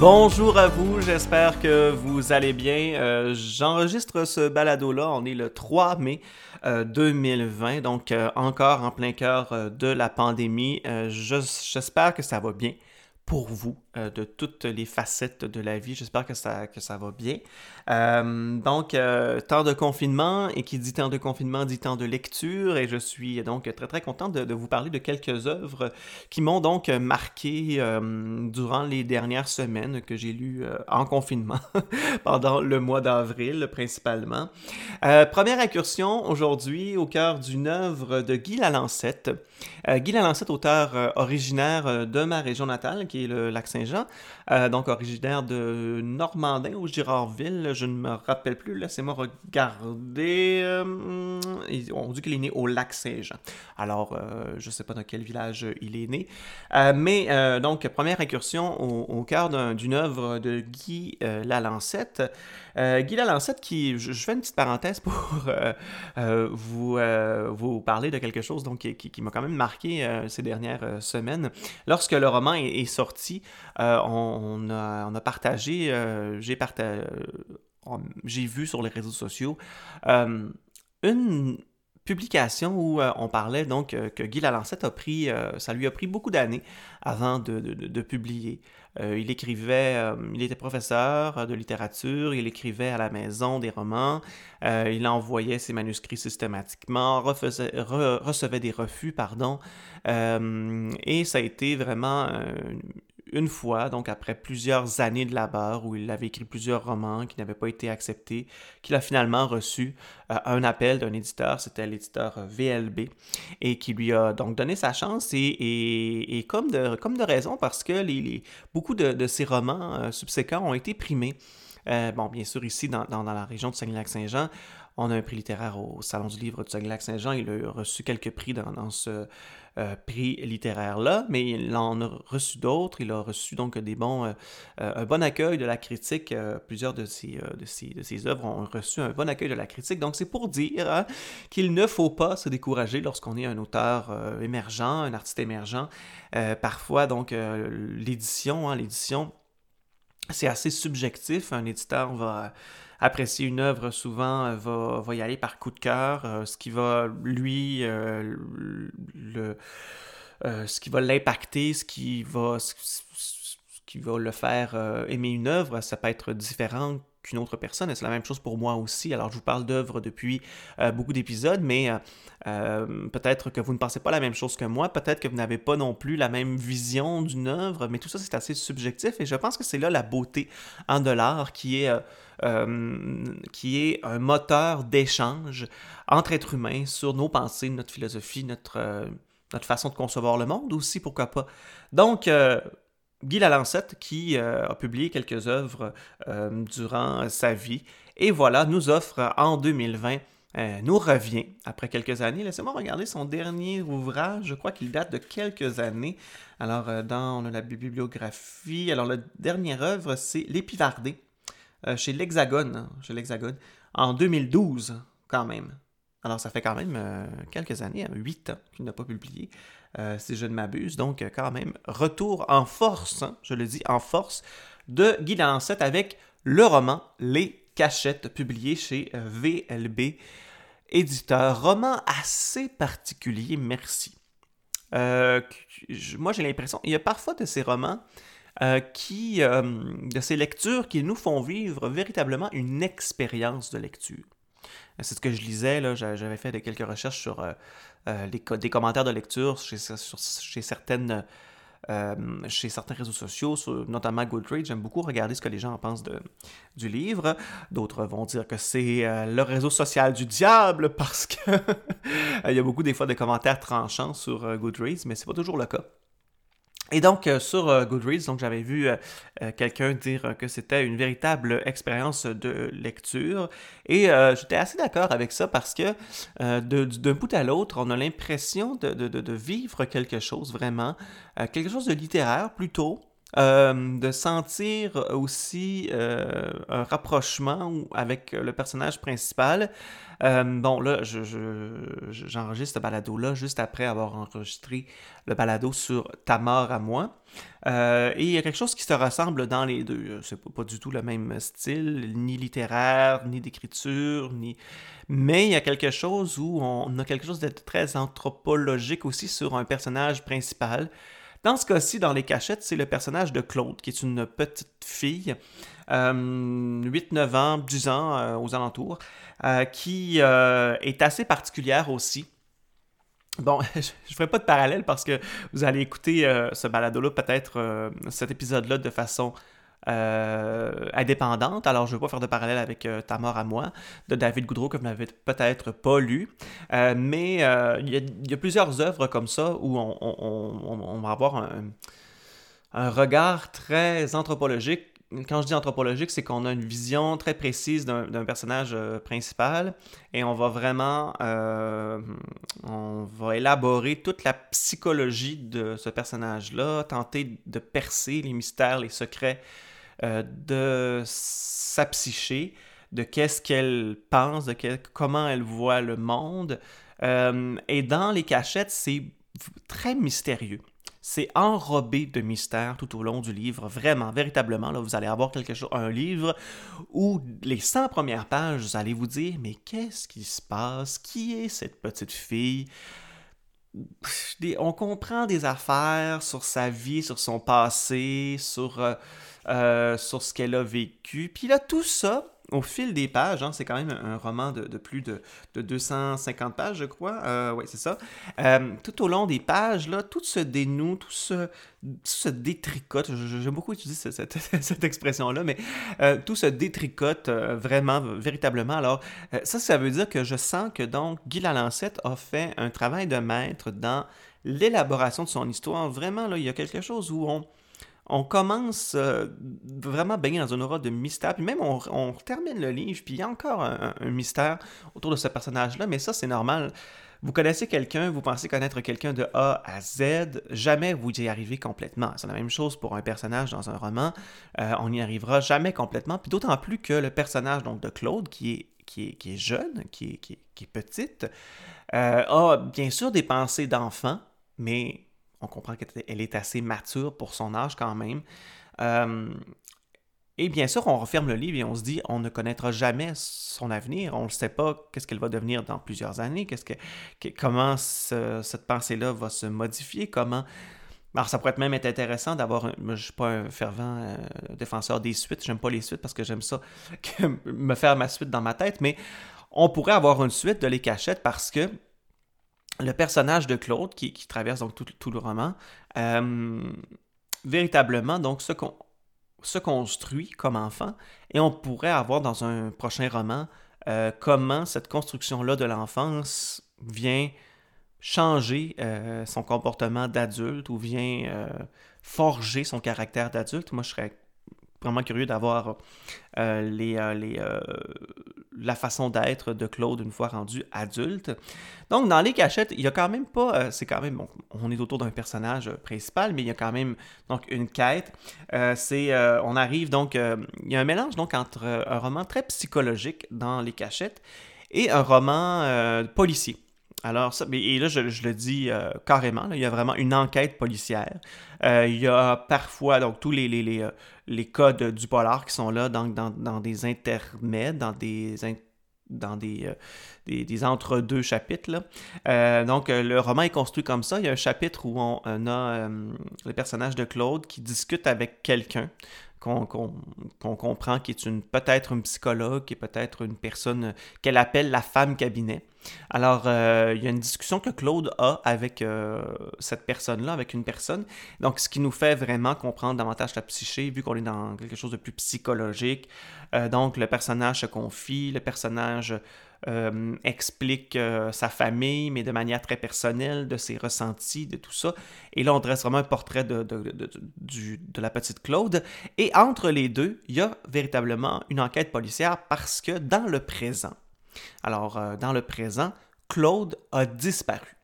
Bonjour à vous, j'espère que vous allez bien. Euh, j'enregistre ce balado-là, on est le 3 mai 2020, euh, donc euh, encore en plein cœur de la pandémie. J'espère que ça va bien pour vous de toutes les facettes de la vie. J'espère que ça, que ça va bien. Euh, donc, euh, temps de confinement, et qui dit temps de confinement dit temps de lecture, et je suis donc très très content de, vous parler de quelques œuvres qui m'ont donc marqué durant les dernières semaines que j'ai lues en confinement, pendant le mois d'avril principalement. première incursion aujourd'hui au cœur d'une œuvre de Guy Lalancette. Guy Lalancette, auteur originaire de ma région natale, qui est le Euh, donc originaire de Normandin ou Girardville, je ne me rappelle plus, laissez-moi regarder. Euh, on dit qu'il est né au Lac-Saint-Jean. Alors, euh, je ne sais pas dans quel village il est né. mais donc, première incursion au, cœur d'une œuvre de Guy Lalancette. Guy Lalancette, qui, je, fais une petite parenthèse pour vous, vous parler de quelque chose donc, qui, m'a quand même marqué ces dernières semaines. Lorsque le roman est sorti, euh, on, a, partagé, euh, j'ai partagé, euh, j'ai vu sur les réseaux sociaux une publication où on parlait donc que Guy Lalancette a pris, ça lui a pris beaucoup d'années avant de, publier. Il écrivait, il était professeur de littérature, il écrivait à la maison des romans, il envoyait ses manuscrits systématiquement, recevait des refus, pardon, et ça a été vraiment une fois, donc après plusieurs années de labeur où il avait écrit plusieurs romans qui n'avaient pas été acceptés, qu'il a finalement reçu euh, un appel d'un éditeur, c'était l'éditeur VLB, et qui lui a donc donné sa chance, et, comme, de, comme de raison, parce que les, beaucoup de, ses romans euh, subséquents ont été primés. Euh, bon, bien sûr, ici, dans, dans, la région de Saguenay-Lac-Saint-Jean, on a un prix littéraire au Salon du Livre de Saguenay-Lac-Saint-Jean. Il a reçu quelques prix dans, ce euh, prix littéraire-là, mais il en a reçu d'autres. Il a reçu donc des bons, euh, un bon accueil de la critique. plusieurs de ses, de, de ses œuvres ont reçu un bon accueil de la critique. Donc, c'est pour dire hein, qu'il ne faut pas se décourager lorsqu'on est un auteur émergent, un artiste émergent. parfois, donc, l'édition, hein, l'édition, c'est assez subjectif. Un éditeur va apprécier une œuvre, souvent, euh, va, va y aller par coup de cœur, euh, ce qui va, lui, euh, le, ce qui va l'impacter, ce qui va, ce, qui va le faire aimer une œuvre, ça peut être différent qu'une autre personne. Et c'est la même chose pour moi aussi. Alors, je vous parle d'œuvres depuis beaucoup d'épisodes, mais peut-être que vous ne pensez pas la même chose que moi. Peut-être que vous n'avez pas non plus la même vision d'une œuvre, mais tout ça, c'est assez subjectif. Et je pense que c'est là la beauté en de l'art qui est euh, qui est un moteur d'échange entre êtres humains sur nos pensées, notre philosophie, notre, euh, notre façon de concevoir le monde aussi, pourquoi pas. Donc, euh, Guy Lalancette, qui a publié quelques œuvres durant sa vie, et voilà, nous offre en 2020 nous revient après quelques années. Laissez-moi regarder son dernier ouvrage. Je crois qu'il date de quelques années. Alors, dans la bibliographie. Alors, la dernière œuvre, c'est L'Épivardé euh, chez l'Hexagone, chez l'Hexagone, en 2012 quand même. Alors ça fait quand même euh, quelques années, 8 hein, ans qu'il n'a pas publié, euh, si je ne m'abuse. Donc quand même, retour en force, hein, je le dis en force, de Guy Lancette avec le roman Les Cachettes, publié chez VLB Éditeur. Roman assez particulier, merci. moi j'ai l'impression, il y a parfois de ces romans euh, euh, de ces lectures qui nous font vivre véritablement une expérience de lecture. C'est ce que je lisais, j'avais fait quelques recherches sur euh, des commentaires de lecture chez, certains réseaux sociaux, notamment Goodreads. J'aime beaucoup regarder ce que les gens en pensent du livre. D'autres vont dire que c'est le réseau social du diable parce qu'il y a beaucoup des fois de commentaires tranchants sur Goodreads, mais c'est pas toujours le cas. Et donc, euh, sur euh, Goodreads, donc j'avais vu euh, quelqu'un dire que c'était une véritable expérience de lecture. Et j'étais assez d'accord avec ça parce que d'un bout à l'autre, on a l'impression de, de, vivre quelque chose vraiment, quelque chose de littéraire plutôt. De sentir aussi un rapprochement avec le personnage principal Euh, bon, là, j'enregistre ce balado-là juste après avoir enregistré le balado sur Ta mort à moi. Euh, et il y a quelque chose qui se ressemble dans les deux. C'est pas, pas du tout le même style, ni littéraire, ni d'écriture, ni... Mais il y a quelque chose où on a quelque chose de très anthropologique aussi sur un personnage principal. Dans ce cas-ci, dans les cachettes, c'est le personnage de Claude, qui est une petite fille, 8-9 euh, ans, 10 ans euh, aux alentours, euh, qui est assez particulière aussi. Bon, je ne ferai pas de parallèle parce que vous allez écouter ce balado-là, peut-être cet épisode-là de façon euh, indépendante. Alors, je ne vais pas faire de parallèle avec euh, Ta mort à moi de David Goudreau que vous n'avez peut-être pas lu. Euh, mais il y, a plusieurs œuvres comme ça où on, va avoir un, un, regard très anthropologique. Quand je dis anthropologique, c'est qu'on a une vision très précise d'un personnage principal et on va vraiment on va élaborer toute la psychologie de ce personnage-là, tenter de percer les mystères, les secrets euh, de sa psyché, de qu'est-ce qu'elle pense, de comment elle voit le monde. Euh, et dans les cachettes, c'est très mystérieux. C'est enrobé de mystère tout au long du livre, vraiment, véritablement. Là, vous allez avoir quelque chose, un livre où les 100 premières pages, vous allez vous dire, mais qu'est-ce qui se passe? Qui est cette petite fille? on comprend des affaires sur sa vie, sur son passé, sur euh, euh, sur ce qu'elle a vécu. Puis là, tout ça, au fil des pages, hein, c'est quand même un roman de, plus de, 250 pages, je crois. Euh, oui, c'est ça. Euh, tout au long des pages, là, tout se dénoue, tout se, détricote. J'aime beaucoup utiliser cette, expression-là, mais tout se détricote vraiment, véritablement. Alors, ça, ça veut dire que je sens que donc Guy Lalancette a fait un travail de maître dans l'élaboration de son histoire. Vraiment, là, il y a quelque chose où on on commence euh, vraiment à baigner dans une aura de mystère. Puis même, on, termine le livre, puis il y a encore un, mystère autour de ce personnage-là, mais ça, c'est normal. Vous connaissez quelqu'un, vous pensez connaître quelqu'un de A à Z, jamais vous y arrivez complètement. C'est la même chose pour un personnage dans un roman. Euh, on n'y arrivera jamais complètement, puis d'autant plus que le personnage donc, de Claude, qui est, qui est, jeune, qui est, qui petite, euh, a bien sûr des pensées d'enfant, mais on comprend qu'elle est assez mature pour son âge quand même. Euh, et bien sûr, on referme le livre et on se dit, on ne connaîtra jamais son avenir. On ne sait pas qu'est-ce qu'elle va devenir dans plusieurs années, qu'est-ce que, comment cette pensée-là va se modifier, comment... Alors, ça pourrait même être intéressant d'avoir... Je ne suis pas un fervent euh, défenseur des suites. J'aime pas les suites parce que j'aime ça, me faire ma suite dans ma tête. Mais on pourrait avoir une suite de Les Cachettes parce que le personnage de Claude, qui, traverse donc tout, le roman, euh, véritablement donc se, construit comme enfant, et on pourrait avoir dans un prochain roman euh, comment cette construction-là de l'enfance vient changer euh, son comportement d'adulte ou vient forger son caractère d'adulte. Moi, je serais vraiment curieux d'avoir les, la façon d'être de Claude une fois rendu adulte. Donc, dans les cachettes, il y a quand même pas. Euh, c'est quand même. Bon, on est autour d'un personnage principal, mais il y a quand même donc une quête. Euh, c'est. Euh, on arrive donc. il y a un mélange donc entre un roman très psychologique dans les cachettes et un roman policier. Alors, ça, et là, je, le dis carrément, il y a vraiment une enquête policière. il y a parfois donc tous les, les codes du polar qui sont là dans, des intermèdes, dans des, euh, entre-deux chapitres. Euh, donc, euh, le roman est construit comme ça. Il y a un chapitre où on, a le personnage de Claude qui discute avec quelqu'un qu'on comprend qui est une peut-être une psychologue, qui est peut-être une personne qu'elle appelle la femme cabinet. Alors, il y a une discussion que Claude a avec cette personne-là, avec une personne. Donc, ce qui nous fait vraiment comprendre davantage la psyché, vu qu'on est dans quelque chose de plus psychologique. donc, le personnage se confie, le personnage euh, explique euh, sa famille, mais de manière très personnelle, de ses ressentis, de tout ça. Et là, on dresse vraiment un portrait de, la petite Claude. Et entre les deux, il y a véritablement une enquête policière parce que dans le présent, alors euh, dans le présent, Claude a disparu.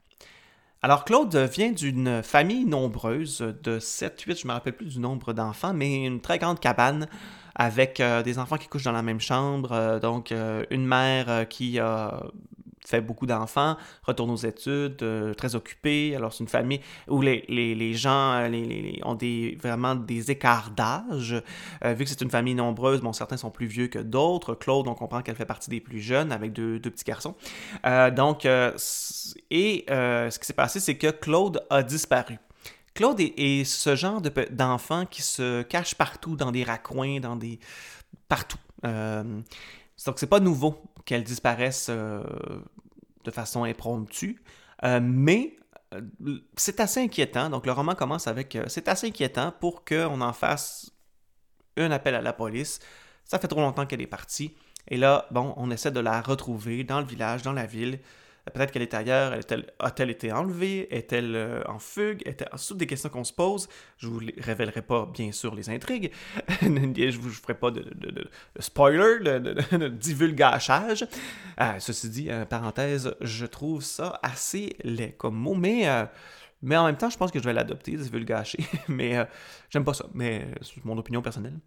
Alors, Claude vient d'une famille nombreuse de 7-8, je me rappelle plus du nombre d'enfants, mais une très grande cabane avec des enfants qui couchent dans la même chambre, donc une mère qui a fait beaucoup d'enfants, retourne aux études, euh, très occupé. Alors, c'est une famille où les, les, les gens euh, les, ont des, vraiment des écarts d'âge. Euh, vu que c'est une famille nombreuse, bon, certains sont plus vieux que d'autres. Claude, on comprend qu'elle fait partie des plus jeunes avec deux, deux petits garçons. donc, et ce qui s'est passé, c'est que Claude a disparu. Claude est, ce genre d'enfant qui se cache partout, dans des raccoins, dans des... partout. donc, c'est pas nouveau qu'elle disparaisse de façon impromptue. Euh, mais euh, c'est assez inquiétant. Donc le roman commence avec euh, c'est assez inquiétant pour qu'on en fasse un appel à la police. Ça fait trop longtemps qu'elle est partie. Et là, bon, on essaie de la retrouver dans le village, dans la ville. Peut-être qu'elle est ailleurs. A-t-elle été enlevée? Est-elle euh, en fugue? Est toutes des questions qu'on se pose? Je vous révélerai pas, bien sûr, les intrigues. je vous ferai pas de, de, spoiler, de, divulgachage. Euh, ceci dit, euh, parenthèse, je trouve ça assez laid comme mot, mais... mais en même temps, je pense que je vais l'adopter, divulgacher. mais j'aime pas ça. Mais c'est mon opinion personnelle.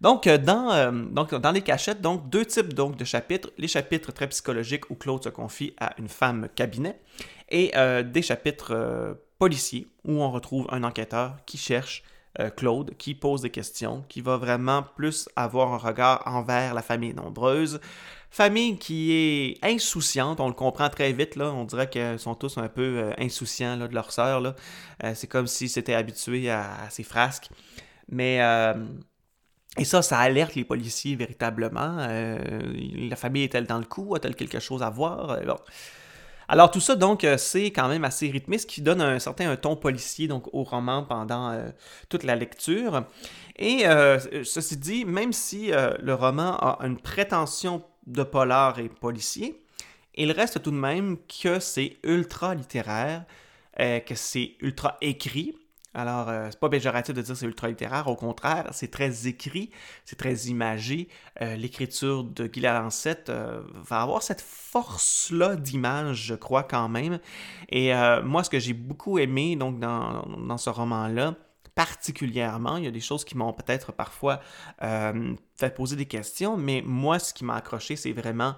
Donc, euh, dans, euh, donc, dans les cachettes, donc, deux types donc, de chapitres. Les chapitres très psychologiques où Claude se confie à une femme cabinet et euh, des chapitres policiers où on retrouve un enquêteur qui cherche Claude, qui pose des questions, qui va vraiment plus avoir un regard envers la famille nombreuse. Famille qui est insouciante, on le comprend très vite, là. on dirait qu'ils sont tous un peu insouciants là, de leur sœur. c'est comme s'ils s'étaient habitués à, ces frasques. Mais et ça, ça alerte les policiers véritablement. Euh, la famille est-elle dans le coup? A-t-elle quelque chose à voir? Euh, Alors tout ça, donc, euh, c'est quand même assez rythmé, ce qui donne un certain ton policier donc, au roman pendant toute la lecture. Et ceci dit, même si le roman a une prétention de polar et policier, il reste tout de même que c'est ultra littéraire, que c'est ultra écrit, alors, euh, c'est pas péjoratif de dire c'est ultra littéraire, au contraire, c'est très écrit, c'est très imagé. Euh, l'écriture de Guy Lancette euh, va avoir cette force-là d'image, je crois, quand même. Et moi, ce que j'ai beaucoup aimé donc, dans, dans ce roman-là, particulièrement, il y a des choses qui m'ont peut-être parfois fait poser des questions, mais moi, ce qui m'a accroché, c'est vraiment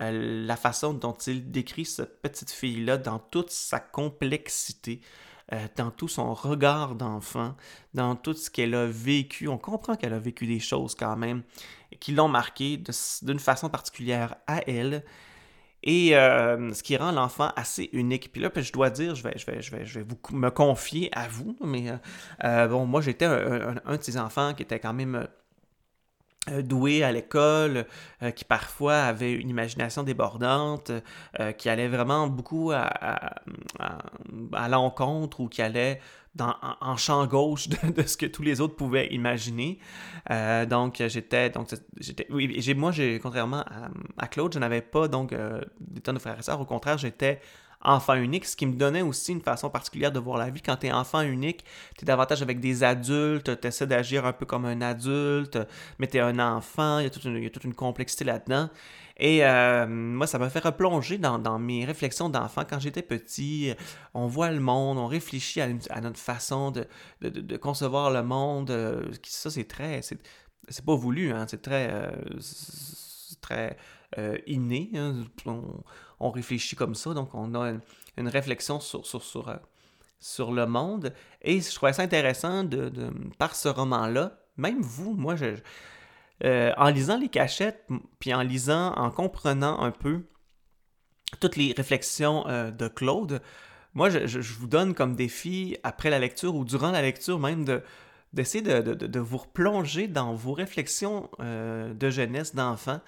la façon dont il décrit cette petite fille-là dans toute sa complexité. Euh, dans tout son regard d'enfant, dans tout ce qu'elle a vécu. On comprend qu'elle a vécu des choses quand même qui l'ont marqué d'une façon particulière à elle. Et euh, ce qui rend l'enfant assez unique. Puis là, je dois dire, je vais, je vais, je vais, je vais vous, me confier à vous, mais euh, bon, moi j'étais un, de ces enfants qui était quand même euh, doué à l'école, euh, qui parfois avait une imagination débordante, euh, qui allait vraiment beaucoup à, l'encontre ou qui allait en, champ gauche de, ce que tous les autres pouvaient imaginer. donc j'étais donc j'étais oui moi j'ai contrairement à, Claude je n'avais pas donc des tonnes de frères et sœurs au contraire j'étais enfant unique, ce qui me donnait aussi une façon particulière de voir la vie. Quand tu es enfant unique, tu es davantage avec des adultes, tu essaies d'agir un peu comme un adulte, mais tu es un enfant, il y, a toute une, toute une complexité là-dedans. Et euh, moi, ça m'a fait replonger dans, mes réflexions d'enfant. Quand j'étais petit, on voit le monde, on réfléchit à, notre façon de, de, concevoir le monde. Euh, ça, c'est très... C'est pas voulu, hein, c'est très... Euh, très inné. Hein on réfléchit comme ça, donc on a une, réflexion sur, sur, sur, euh, sur, le monde. Et je trouvais ça intéressant de, par ce roman-là, même vous, moi, je, euh, en lisant les cachettes, puis en lisant, en comprenant un peu toutes les réflexions euh, de Claude, moi, je, vous donne comme défi, après la lecture ou durant la lecture même, de d'essayer de, vous replonger dans vos réflexions de jeunesse, d'enfant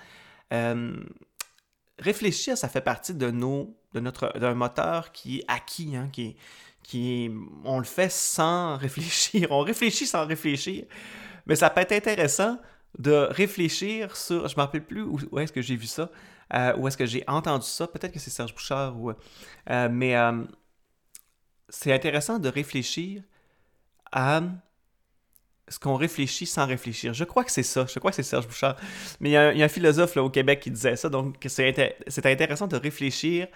réfléchir, ça fait partie de nos, de notre, d'un moteur qui est acquis, hein, qui, qui on le fait sans réfléchir. On réfléchit sans réfléchir. Mais ça peut être intéressant de réfléchir sur, je ne me rappelle plus où, est-ce que j'ai vu ça, euh, où est-ce que j'ai entendu ça. Peut-être que c'est Serge Bouchard ou, euh, mais euh, c'est intéressant de réfléchir à ce qu'on réfléchit sans réfléchir. Je crois que c'est ça. Je crois que c'est Serge Bouchard. Mais il y, a, un philosophe là, au Québec qui disait ça. Donc, c'est intéressant de réfléchir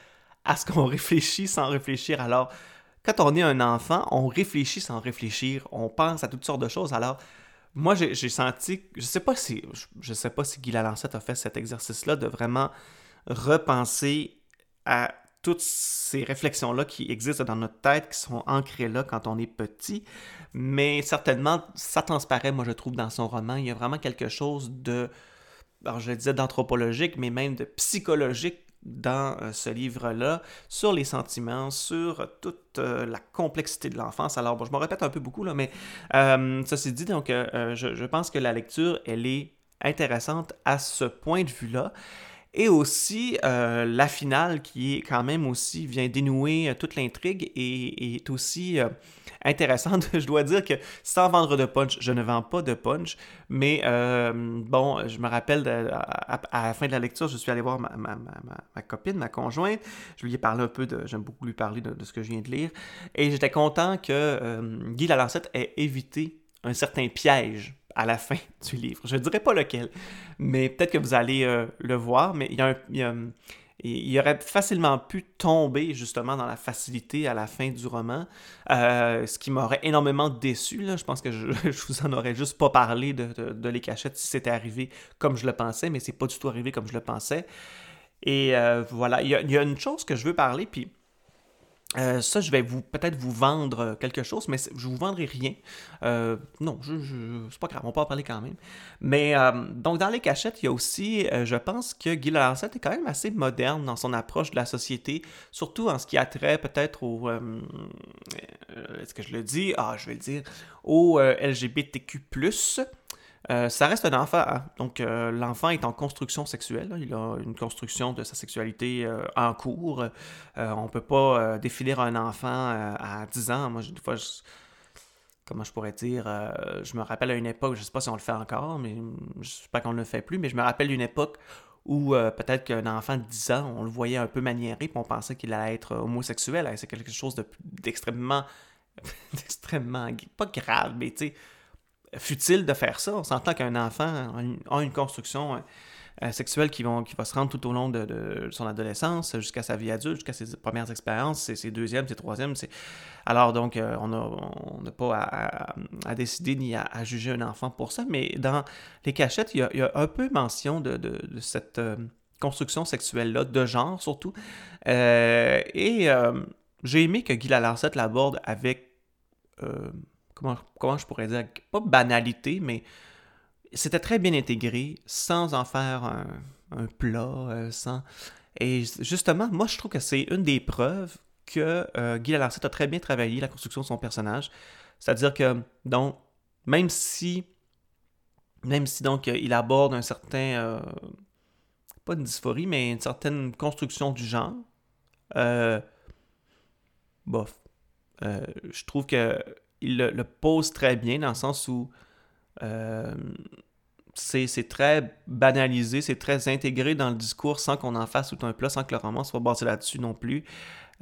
à ce qu'on réfléchit sans réfléchir. Alors, quand on est un enfant, on réfléchit sans réfléchir. On pense à toutes sortes de choses. Alors, moi, j'ai senti, je sais pas si, je sais pas si Guy Lalancette a fait cet exercice-là de vraiment repenser à toutes ces réflexions-là qui existent dans notre tête, qui sont ancrées là quand on est petit. Mais certainement, ça transparaît, moi, je trouve, dans son roman. Il y a vraiment quelque chose de, alors je disais d'anthropologique, mais même de psychologique dans euh, ce livre-là sur les sentiments, sur toute euh, la complexité de l'enfance. Alors, bon, je me répète un peu beaucoup, là, mais euh, ceci dit, donc, je, je, pense que la lecture, elle est intéressante à ce point de vue-là. Et aussi euh, la finale qui est quand même aussi vient dénouer euh, toute l'intrigue et, est aussi euh, intéressante. je dois dire que sans vendre de punch, je ne vends pas de punch, mais bon, je me rappelle à, la fin de la lecture, je suis allé voir ma, copine, ma conjointe. Je lui ai parlé un peu de, j'aime beaucoup lui parler de, de, ce que je viens de lire, et j'étais content que Guy Lalancette ait évité un certain piège à la fin du livre. Je ne dirais pas lequel, mais peut-être que vous allez euh, le voir, mais il y, aurait facilement pu tomber justement dans la facilité à la fin du roman, euh, ce qui m'aurait énormément déçu. Je pense que je, je, vous en aurais juste pas parlé de, de, Les Cachettes si c'était arrivé comme je le pensais, mais c'est pas du tout arrivé comme je le pensais. Et euh, voilà, il y, a, il y, a, une chose que je veux parler, puis euh, ça, je vais vous peut-être vous vendre quelque chose, mais je vous vendrai rien. Euh, non, je, c'est pas grave, on peut en parler quand même. Mais euh, donc dans les cachettes, il y a aussi, je pense que Guy Lancette est quand même assez moderne dans son approche de la société, surtout en ce qui a trait peut-être au, est-ce que je le dis? Ah, je vais le dire, au LGBTQ+. Euh, ça reste un enfant. Hein. Donc, euh, l'enfant est en construction sexuelle. Il a une construction de sa sexualité euh, en cours. on ne peut pas définir un enfant à 10 ans. Moi, des fois, comment je pourrais dire Je me rappelle à une époque, je ne sais pas si on le fait encore, mais je ne sais pas qu'on ne le fait plus, mais je me rappelle d'une époque où peut-être qu'un enfant de 10 ans, on le voyait un peu maniéré, puis on pensait qu'il allait être homosexuel. C'est quelque chose d'extrêmement. d'extrêmement. pas grave, mais tu sais futile de faire ça. On s'entend qu'un enfant a une, construction euh, sexuelle qui, va se rendre tout au long de, son adolescence, jusqu'à sa vie adulte, jusqu'à ses premières expériences, ses, deuxièmes, ses troisièmes. Alors donc, euh, on n'a pas à, décider ni à, juger un enfant pour ça, mais dans les cachettes, il y a, un peu mention de, cette euh, construction sexuelle-là, de genre surtout. et j'ai aimé que Guy Lalancette l'aborde avec comment, je pourrais dire, pas banalité, mais c'était très bien intégré, sans en faire un, plat, euh, sans... Et justement, moi, je trouve que c'est une des preuves que euh, Guy Lalancette a très bien travaillé la construction de son personnage. C'est-à-dire que, donc, même si, même si, donc, il aborde un certain, euh, pas une dysphorie, mais une certaine construction du genre, bof. je trouve que il le, pose très bien dans le sens où euh, c'est très banalisé, c'est très intégré dans le discours sans qu'on en fasse tout un plat, sans que le roman soit basé là-dessus non plus.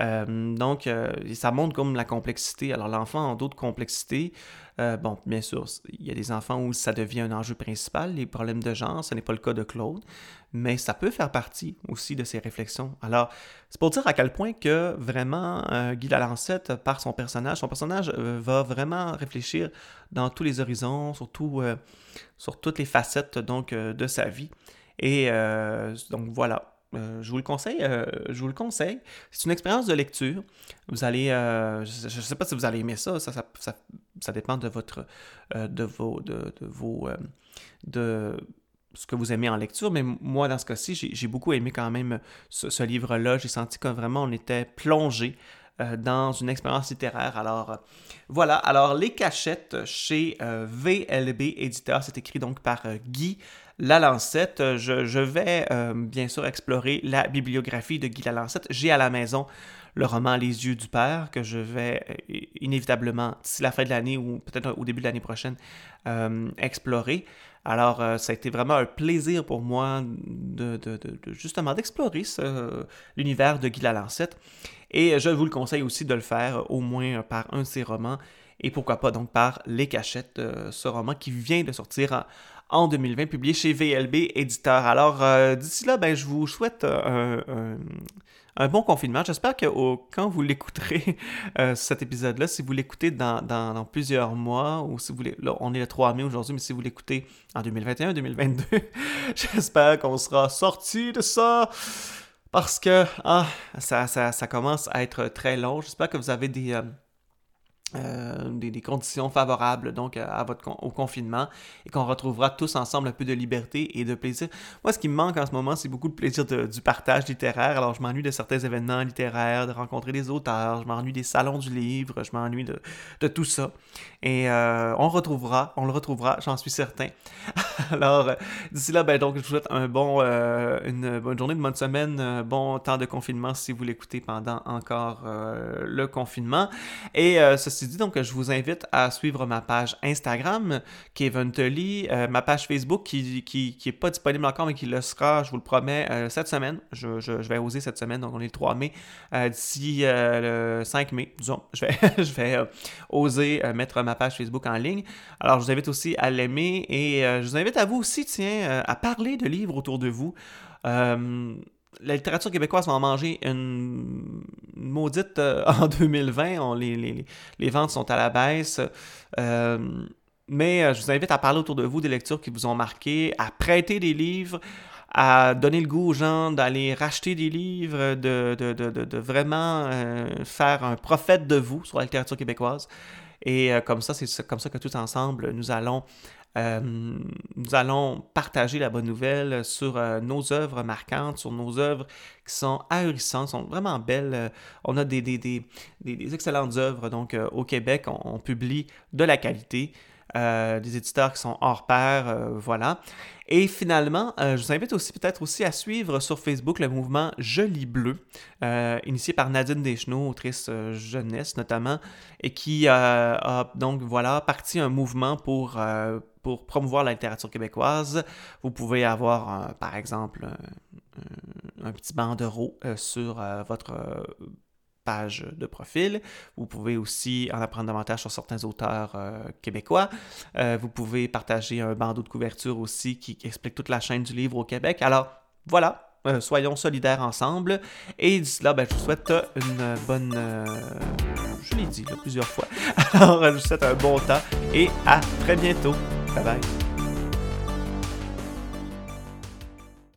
Euh, donc, euh, ça montre comme la complexité. Alors, l'enfant a d'autres complexités. Euh, bon, bien sûr, il y a des enfants où ça devient un enjeu principal, les problèmes de genre. Ce n'est pas le cas de Claude, mais ça peut faire partie aussi de ses réflexions. Alors, c'est pour dire à quel point que vraiment Guy Lalancette, par son personnage, son personnage va vraiment réfléchir dans tous les horizons, surtout sur toutes les facettes donc de sa vie. Et donc voilà, euh, je vous le conseille. Euh, je vous le conseille. C'est une expérience de lecture. Vous allez, euh, je ne sais pas si vous allez aimer ça. Ça, ça, dépend de votre, de vos, de, vos, de ce que vous aimez en lecture. Mais moi, dans ce cas-ci, j'ai beaucoup aimé quand même ce, livre-là. J'ai senti que vraiment on était plongé dans une expérience littéraire. Alors voilà, alors Les Cachettes chez VLB Éditeur, c'est écrit donc par Guy la Lancette. Euh, je, vais euh, bien sûr explorer la bibliographie de Guy Lalancette. J'ai à la maison le roman Les yeux du père que je vais euh, inévitablement, d'ici la fin de l'année ou peut-être au début de l'année prochaine, explorer. Alors, ça a été vraiment un plaisir pour moi de, justement d'explorer l'univers de Guy Lalancette. Et je vous le conseille aussi de le faire au moins par un de ses romans. Et pourquoi pas donc par Les Cachettes, ce roman qui vient de sortir en, 2020, publié chez VLB Éditeur. Alors, d'ici là, ben, je vous souhaite un, un bon confinement. J'espère que quand vous l'écouterez, euh, cet épisode-là, si vous l'écoutez dans, plusieurs mois, ou si vous là, on est le 3 mai aujourd'hui, mais si vous l'écoutez en 2021, 2022, j'espère qu'on sera sorti de ça. Parce que ah, ça, commence à être très long. J'espère que vous avez des, euh, euh, des, conditions favorables donc à votre au confinement et qu'on retrouvera tous ensemble un peu de liberté et de plaisir. Moi, ce qui me manque en ce moment, c'est beaucoup de plaisir du partage littéraire. Alors, je m'ennuie de certains événements littéraires, de rencontrer des auteurs, je m'ennuie des salons du livre, je m'ennuie de, de, tout ça. Et euh, on retrouvera, on le retrouvera, j'en suis certain. Alors, euh, d'ici là, ben, donc, je vous souhaite bon, une bonne journée, une bonne semaine, bon temps de confinement si vous l'écoutez pendant encore le confinement. Et ceci dit, donc je vous invite à suivre ma page Instagram, Kevin Tully, euh, ma page Facebook qui, qui, qui est pas disponible encore, mais qui le sera, je vous le promets, euh, cette semaine. Je, je, vais oser cette semaine, donc on est le 3 mai. Euh, d'ici le 5 mai, disons, je vais, je vais oser mettre ma page Facebook en ligne. Alors, je vous invite aussi à l'aimer et je vous invite à vous aussi, tiens, à parler de livres autour de vous la littérature québécoise va en manger une, maudite euh, en 2020. On, les, les, ventes sont à la baisse. Euh, mais euh, je vous invite à parler autour de vous des lectures qui vous ont marqué, à prêter des livres, à donner le goût aux gens d'aller racheter des livres, de, de, de, de vraiment faire un prophète de vous sur la littérature québécoise. Et comme ça, c'est comme ça que tout ensemble, nous allons euh, nous allons partager la bonne nouvelle sur euh, nos œuvres marquantes, sur nos œuvres qui sont ahurissantes, sont vraiment belles. Euh, on a des, des, des, des, excellentes œuvres. Donc, au Québec, on, publie de la qualité. des éditeurs qui sont hors pair, voilà. Et finalement, je vous invite aussi peut-être aussi à suivre sur Facebook le mouvement Je lis bleu, initié par Nadine Deschenaux, autrice jeunesse notamment, et qui a donc voilà parti un mouvement pour pour promouvoir la littérature québécoise. Vous pouvez avoir, par exemple, un, petit bandeau euh, sur euh, votre euh, page de profil. Vous pouvez aussi en apprendre davantage sur certains auteurs québécois. vous pouvez partager un bandeau de couverture aussi qui explique toute la chaîne du livre au Québec. Alors, voilà, soyons solidaires ensemble. Et d'ici là, ben, je vous souhaite une bonne... je l'ai dit plusieurs fois. Alors, je vous souhaite un bon temps et à très bientôt. 拜拜。